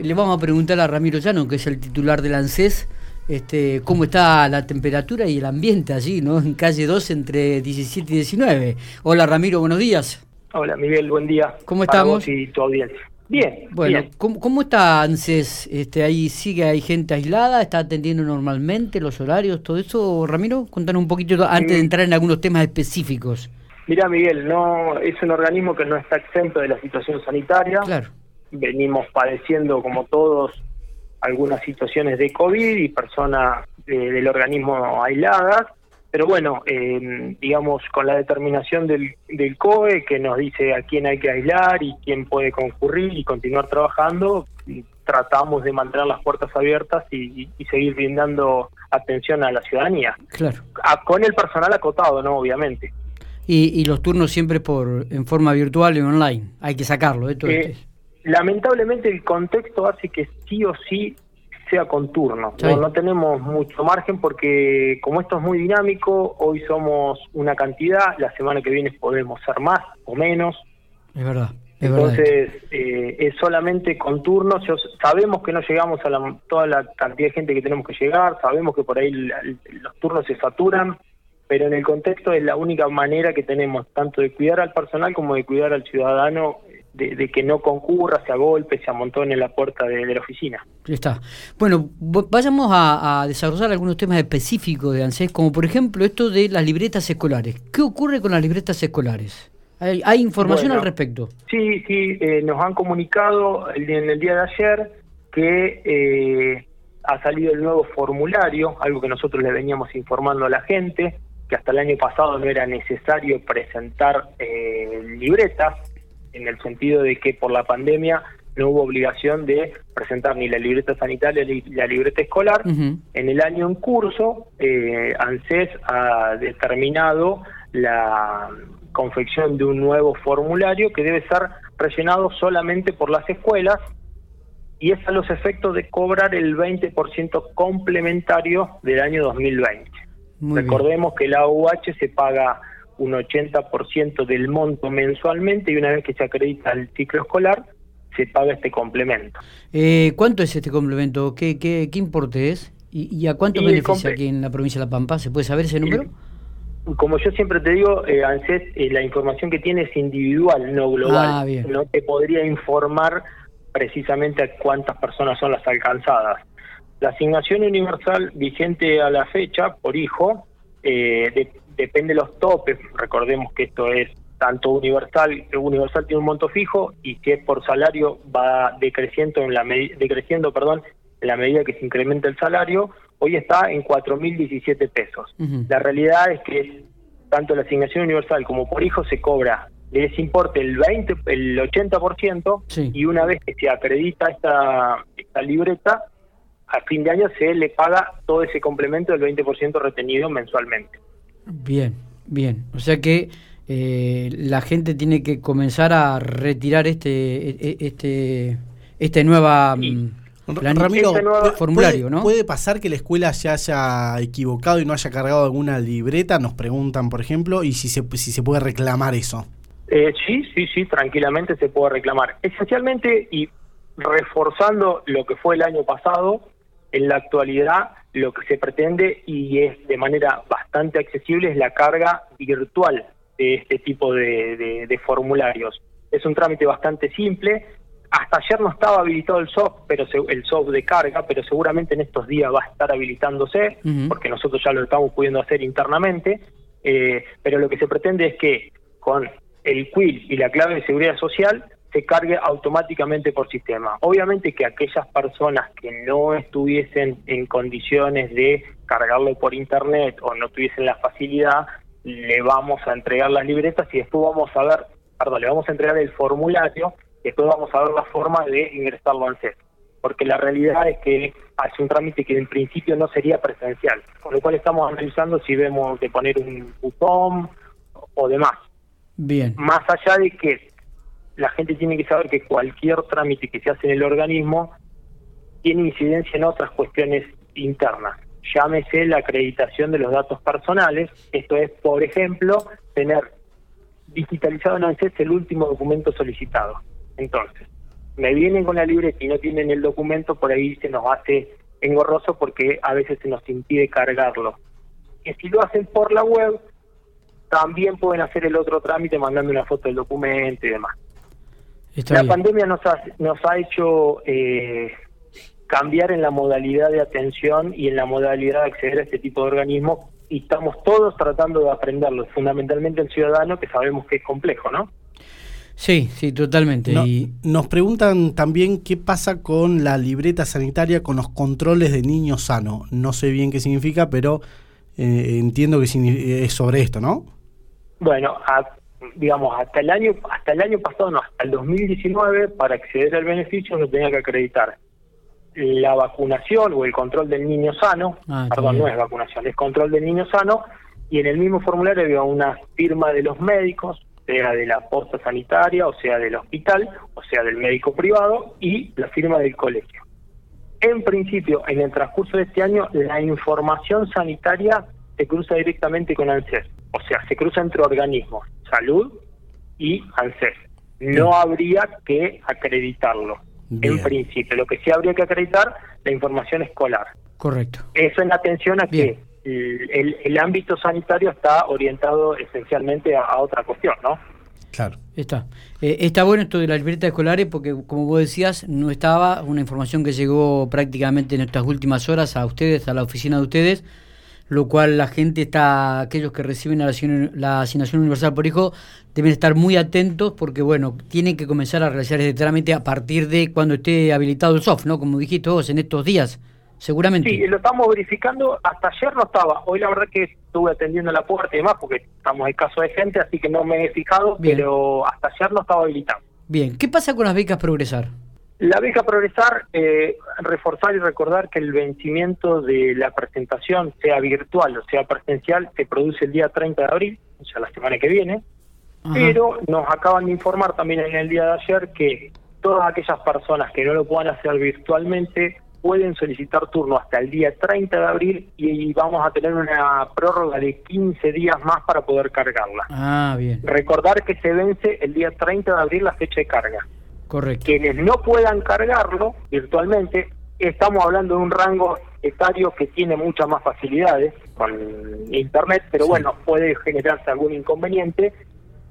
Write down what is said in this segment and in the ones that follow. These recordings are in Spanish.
Le vamos a preguntar a Ramiro Llano, que es el titular del ANSES, este, cómo está la temperatura y el ambiente allí, ¿no? En calle 2 entre 17 y 19. Hola Ramiro, buenos días. Hola Miguel, buen día. ¿Cómo estamos? y tu audiencia. Bien. Bueno, bien. ¿cómo, ¿cómo, está ANSES? Este, ¿Ahí sigue, hay gente aislada? ¿Está atendiendo normalmente los horarios, todo eso? Ramiro, contanos un poquito antes de entrar en algunos temas específicos. Mira Miguel, no es un organismo que no está exento de la situación sanitaria. Claro venimos padeciendo como todos algunas situaciones de COVID y personas del organismo aisladas, pero bueno, eh, digamos con la determinación del, del COE que nos dice a quién hay que aislar y quién puede concurrir y continuar trabajando, tratamos de mantener las puertas abiertas y, y seguir brindando atención a la ciudadanía. Claro. A, con el personal acotado, ¿no? Obviamente. Y, y, los turnos siempre por en forma virtual y online. Hay que sacarlo, ¿eh? Todo eh, este lamentablemente el contexto hace que sí o sí sea con turno. No, no, tenemos mucho margen porque como esto es muy dinámico, hoy somos una cantidad, la semana que viene podemos ser más o menos. Es verdad. Es Entonces eh, es solamente con turnos. Sabemos que no llegamos a la, toda la cantidad de gente que tenemos que llegar, sabemos que por ahí la, los turnos se saturan, pero en el contexto es la única manera que tenemos tanto de cuidar al personal como de cuidar al ciudadano de, que no concurra, se agolpe, se amontone en la puerta de, la oficina. Ya está. Bueno, vayamos a, desarrollar algunos temas específicos de ANSES, como por ejemplo esto de las libretas escolares. ¿Qué ocurre con las libretas escolares? ¿Hay, información al respecto? Sí, sí, eh, nos han comunicado en el día de ayer que eh, ha salido el nuevo formulario, algo que nosotros le veníamos informando a la gente, que hasta el año pasado no era necesario presentar eh, libretas, en el sentido de que por la pandemia no hubo obligación de presentar ni la libreta sanitaria ni la libreta escolar. En el año en curso, eh, ANSES ha determinado la confección de un nuevo formulario que debe ser rellenado solamente por las escuelas y es a los efectos de cobrar el 20% complementario del año 2020. Recordemos que la UH se paga un 80% del monto mensualmente y una vez que se acredita el ciclo escolar, se paga este complemento. Eh, ¿Cuánto es este complemento? ¿Qué, qué, qué importe es? ¿Y, a cuánto beneficia aquí en la provincia de La Pampa? ¿Se puede saber ese número? como yo siempre te digo, eh, ANSES, eh, la información que tiene es individual, no global. Ah, no te podría informar precisamente a cuántas personas son las alcanzadas. La asignación universal vigente a la fecha por hijo eh, de, depende de los topes, recordemos que esto es tanto universal, universal tiene un monto fijo y si es por salario va decreciendo en la decreciendo, perdón, en la medida que se incrementa el salario, hoy está en 4.017 pesos. La realidad es que tanto la asignación universal como por hijo se cobra de ese importe el 20, el 80% y una vez que se acredita esta, esta libreta, a fin de año se le paga todo ese complemento del 20% retenido mensualmente. Bien, bien. O sea que eh, la gente tiene que comenzar a retirar este e, e, este este nueva mm, Ramiro, formulario, ¿no? ¿Puede pasar que la escuela se haya equivocado y no haya cargado alguna libreta? Nos preguntan, por ejemplo, y si se, si se puede reclamar eso. Eh, sí, sí, sí, tranquilamente se puede reclamar. Esencialmente, y reforzando lo que fue el año pasado, en la actualidad lo que se pretende y es de manera bastante accesible es la carga virtual de este tipo de, formularios. Es un trámite bastante simple. Hasta ayer no estaba habilitado el soft, pero el soft de carga, pero seguramente en estos días va a estar habilitándose, porque nosotros ya lo estamos pudiendo hacer internamente. Eh, pero lo que se pretende es que con el quill y la clave de seguridad social se cargue automáticamente por sistema. Obviamente que aquellas personas que no estuviesen en condiciones de cargarlo por internet o no tuviesen la facilidad, le vamos a entregar las libretas y después vamos a ver, perdón, le vamos a entregar el formulario y después vamos a ver la forma de ingresarlo al CEP. Porque la realidad es que hace un trámite que en principio no sería presencial, con lo cual estamos analizando si vemos de poner un botón o demás. Bien. Más allá de que la gente tiene que saber que cualquier trámite que se hace en el organismo tiene incidencia en otras cuestiones internas. Llámese la acreditación de los datos personales. Esto es, por ejemplo, tener digitalizado en ANSES el último documento solicitado. Entonces, me vienen con la libreta y no tienen el documento, por ahí se nos hace engorroso porque a veces se nos impide cargarlo. Y si lo hacen por la web, también pueden hacer el otro trámite mandando una foto del documento y demás. La pandemia nos ha, nos ha hecho eh, cambiar en la modalidad de atención y en la modalidad de acceder a este tipo de organismos y estamos todos tratando de aprenderlo, fundamentalmente el ciudadano que sabemos que es complejo, ¿no? Sí, sí, totalmente. y nos preguntan también qué pasa con la libreta sanitaria, con los controles de niño sano. No sé bien qué significa, pero eh, entiendo que es sobre esto, ¿no? Bueno, digamos, hasta el año hasta el año pasado, no, hasta el 2019, para acceder al beneficio uno tenía que acreditar la vacunación o el control del niño sano, ah, perdón, no es vacunación, es control del niño sano, y en el mismo formulario había una firma de los médicos, sea de la posta sanitaria, o sea del hospital, o sea del médico privado, y la firma del colegio. En principio, en el transcurso de este año, la información sanitaria se cruza directamente con ANSES, o sea, se cruza entre organismos, salud y ANSES. No habría que acreditarlo, en principio. Lo que sí habría que acreditar, la información escolar. Correcto. Eso en atención a que el, ámbito sanitario está orientado esencialmente a, otra cuestión, ¿no? Claro. Está. Eh, está bueno esto de las libretas escolares porque, como vos decías, no estaba una información que llegó prácticamente en estas últimas horas a ustedes, a la oficina de ustedes, lo cual la gente está, aquellos que reciben la, la asignación universal por hijo, deben estar muy atentos porque, bueno, tienen que comenzar a realizar este trámite a partir de cuando esté habilitado el soft, ¿no? Como dijiste vos, en estos días seguramente. Sí, lo estamos verificando. Hasta ayer no estaba. Hoy la verdad que estuve atendiendo la puerta y demás porque estamos en caso de gente, así que no me he fijado, pero hasta ayer no estaba habilitado. Bien, ¿qué pasa con las becas Progresar? La beca Progresar, eh, reforzar y recordar que el vencimiento de la presentación, sea virtual o sea presencial, se produce el día 30 de abril, o sea, la semana que viene, pero nos acaban de informar también en el día de ayer que todas aquellas personas que no lo puedan hacer virtualmente pueden solicitar turno hasta el día 30 de abril y vamos a tener una prórroga de 15 días más para poder cargarla. Ah, bien. Recordar que se vence el día 30 de abril la fecha de carga. Correcto. Quienes no puedan cargarlo virtualmente, estamos hablando de un rango etario que tiene muchas más facilidades con Internet, pero bueno, puede generarse algún inconveniente.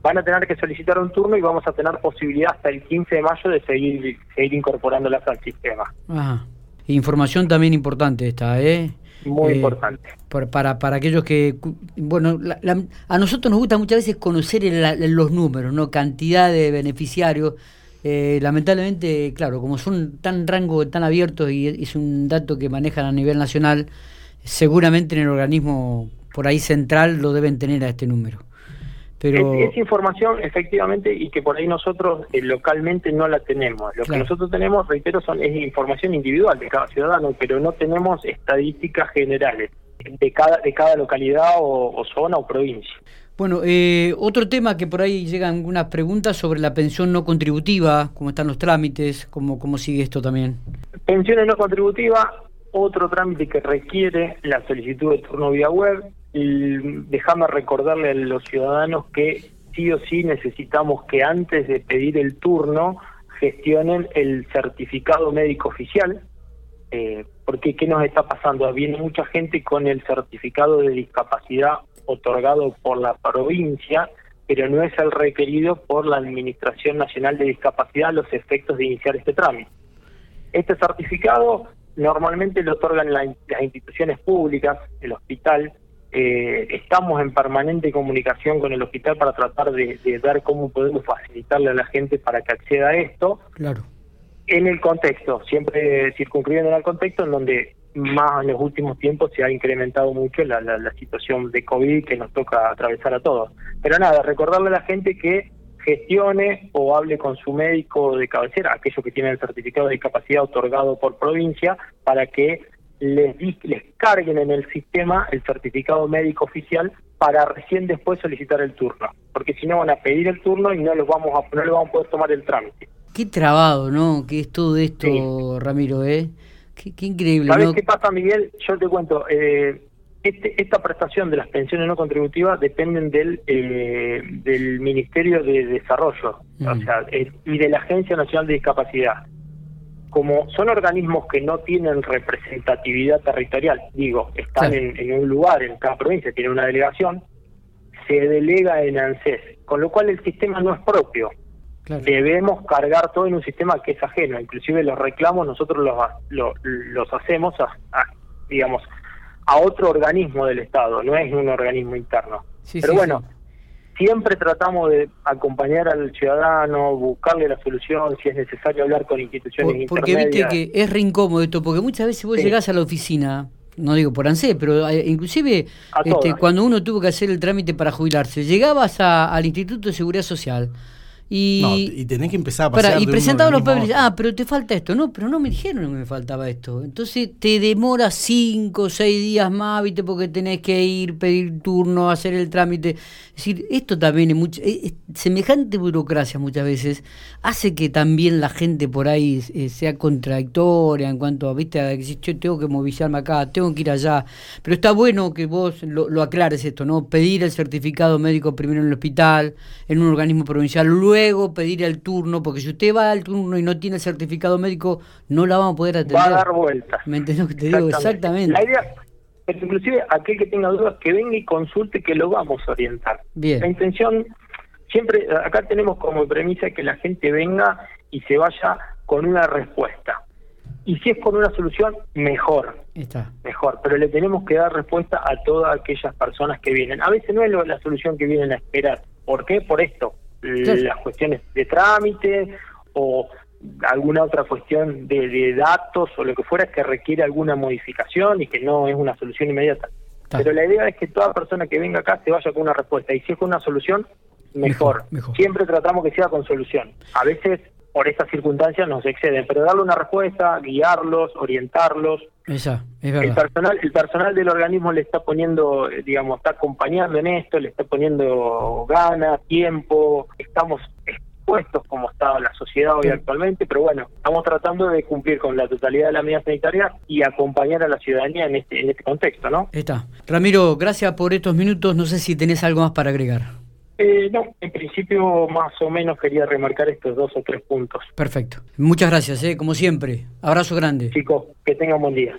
Van a tener que solicitar un turno y vamos a tener posibilidad hasta el 15 de mayo de seguir, seguir incorporándolas al sistema. Ajá. Información también importante esta, ¿eh? Muy eh, importante. para, para aquellos que, bueno, a nosotros nos gusta muchas veces conocer los números, ¿no? Cantidad de beneficiarios. Eh, lamentablemente, claro, como son tan rangos tan abiertos y es un dato que manejan a nivel nacional, seguramente en el organismo por ahí central lo deben tener a este número. Es, información, efectivamente, y que por ahí nosotros eh, localmente no la tenemos. Lo que nosotros tenemos, reitero, son es información individual de cada ciudadano, pero no tenemos estadísticas generales de cada, de cada localidad o, zona o provincia. Bueno, eh, otro tema que por ahí llegan algunas preguntas sobre la pensión no contributiva, cómo están los trámites, cómo, cómo sigue esto también. Pensiones no contributivas, otro trámite que requiere la solicitud de turno vía web, déjame recordarle a los ciudadanos que sí o sí necesitamos que antes de pedir el turno gestionen el certificado médico oficial, eh, porque ¿qué nos está pasando? Viene mucha gente con el certificado de discapacidad otorgado por la provincia, pero no es el requerido por la Administración Nacional de Discapacidad a los efectos de iniciar este trámite. Este certificado normalmente lo otorgan las instituciones públicas, el hospital, eh, estamos en permanente comunicación con el hospital para tratar de, ver cómo podemos facilitarle a la gente para que acceda a esto. Claro. En el contexto, siempre circunscribiendo en el contexto en donde más en los últimos tiempos se ha incrementado mucho la, la, situación de COVID que nos toca atravesar a todos. Pero nada, recordarle a la gente que gestione o hable con su médico de cabecera, aquellos que tienen el certificado de discapacidad otorgado por provincia, para que les, les carguen en el sistema el certificado médico oficial para recién después solicitar el turno, porque si no van a pedir el turno y no los vamos a no les vamos a poder tomar el trámite. Qué trabado, ¿no? ¿Qué es todo esto, Ramiro, ¿eh? Qué, increíble. ¿Sabes qué pasa, Miguel? Yo te cuento, eh, este, esta prestación de las pensiones no contributivas dependen del, eh, del Ministerio de Desarrollo o sea, y de la Agencia Nacional de Discapacidad. Como son organismos que no tienen representatividad territorial, digo, están en, en, un lugar, en cada provincia tiene una delegación, se delega en ANSES, con lo cual el sistema no es propio. Debemos cargar todo en un sistema que es ajeno, inclusive los reclamos nosotros los, los, hacemos a, digamos, a otro organismo del Estado, no es un organismo interno. Pero bueno, siempre tratamos de acompañar al ciudadano, buscarle la solución, si es necesario hablar con instituciones porque viste que es re incómodo esto, porque muchas veces vos llegás a la oficina, no digo por ANSE, pero eh, inclusive este, cuando uno tuvo que hacer el trámite para jubilarse, llegabas al Instituto de Seguridad Social y, tenés que empezar a pasar Y presentaba los papeles, ah, pero te falta esto. No, pero no me dijeron que me faltaba esto. Entonces te demora cinco o seis días más, ¿viste? Porque tenés que ir, pedir turno, hacer el trámite. Es decir, esto también es mucho. semejante burocracia muchas veces hace que también la gente por ahí eh, sea contradictoria en cuanto a, ¿viste? A que yo tengo que movilizarme acá, tengo que ir allá. Pero está bueno que vos lo, lo aclares esto, ¿no? Pedir el certificado médico primero en el hospital, en un organismo provincial, luego luego pedir el turno, porque si usted va al turno y no tiene el certificado médico, no la vamos a poder atender. Va a dar vuelta. ¿Me entiendes lo que te digo? Exactamente. La idea, es inclusive aquel que tenga dudas, que venga y consulte, que lo vamos a orientar. Bien. La intención, siempre, acá tenemos como premisa que la gente venga y se vaya con una respuesta. Y si es con una solución, mejor. Está. Mejor. Pero le tenemos que dar respuesta a todas aquellas personas que vienen. A veces no es la solución que vienen a esperar. ¿Por qué? Por esto las cuestiones de trámite o alguna otra cuestión de, datos o lo que fuera que requiere alguna modificación y que no es una solución inmediata. Pero la idea es que toda persona que venga acá se vaya con una respuesta y si es con una solución, mejor. Siempre tratamos que sea con solución. A veces por estas circunstancias nos exceden, pero darle una respuesta, guiarlos, orientarlos. Esa, es verdad. El personal, el personal del organismo le está poniendo, eh, digamos, está acompañando en esto, le está poniendo ganas, tiempo, estamos expuestos como está la sociedad hoy actualmente, pero bueno, estamos tratando de cumplir con la totalidad de la medida sanitaria y acompañar a la ciudadanía en este, en este contexto, ¿no? Está. Ramiro, gracias por estos minutos, no sé si tenés algo más para agregar. Eh, no, en principio más o menos quería remarcar estos dos o tres puntos. Perfecto. Muchas gracias, ¿eh? como siempre. Abrazo grande. Chicos, que tengan buen día.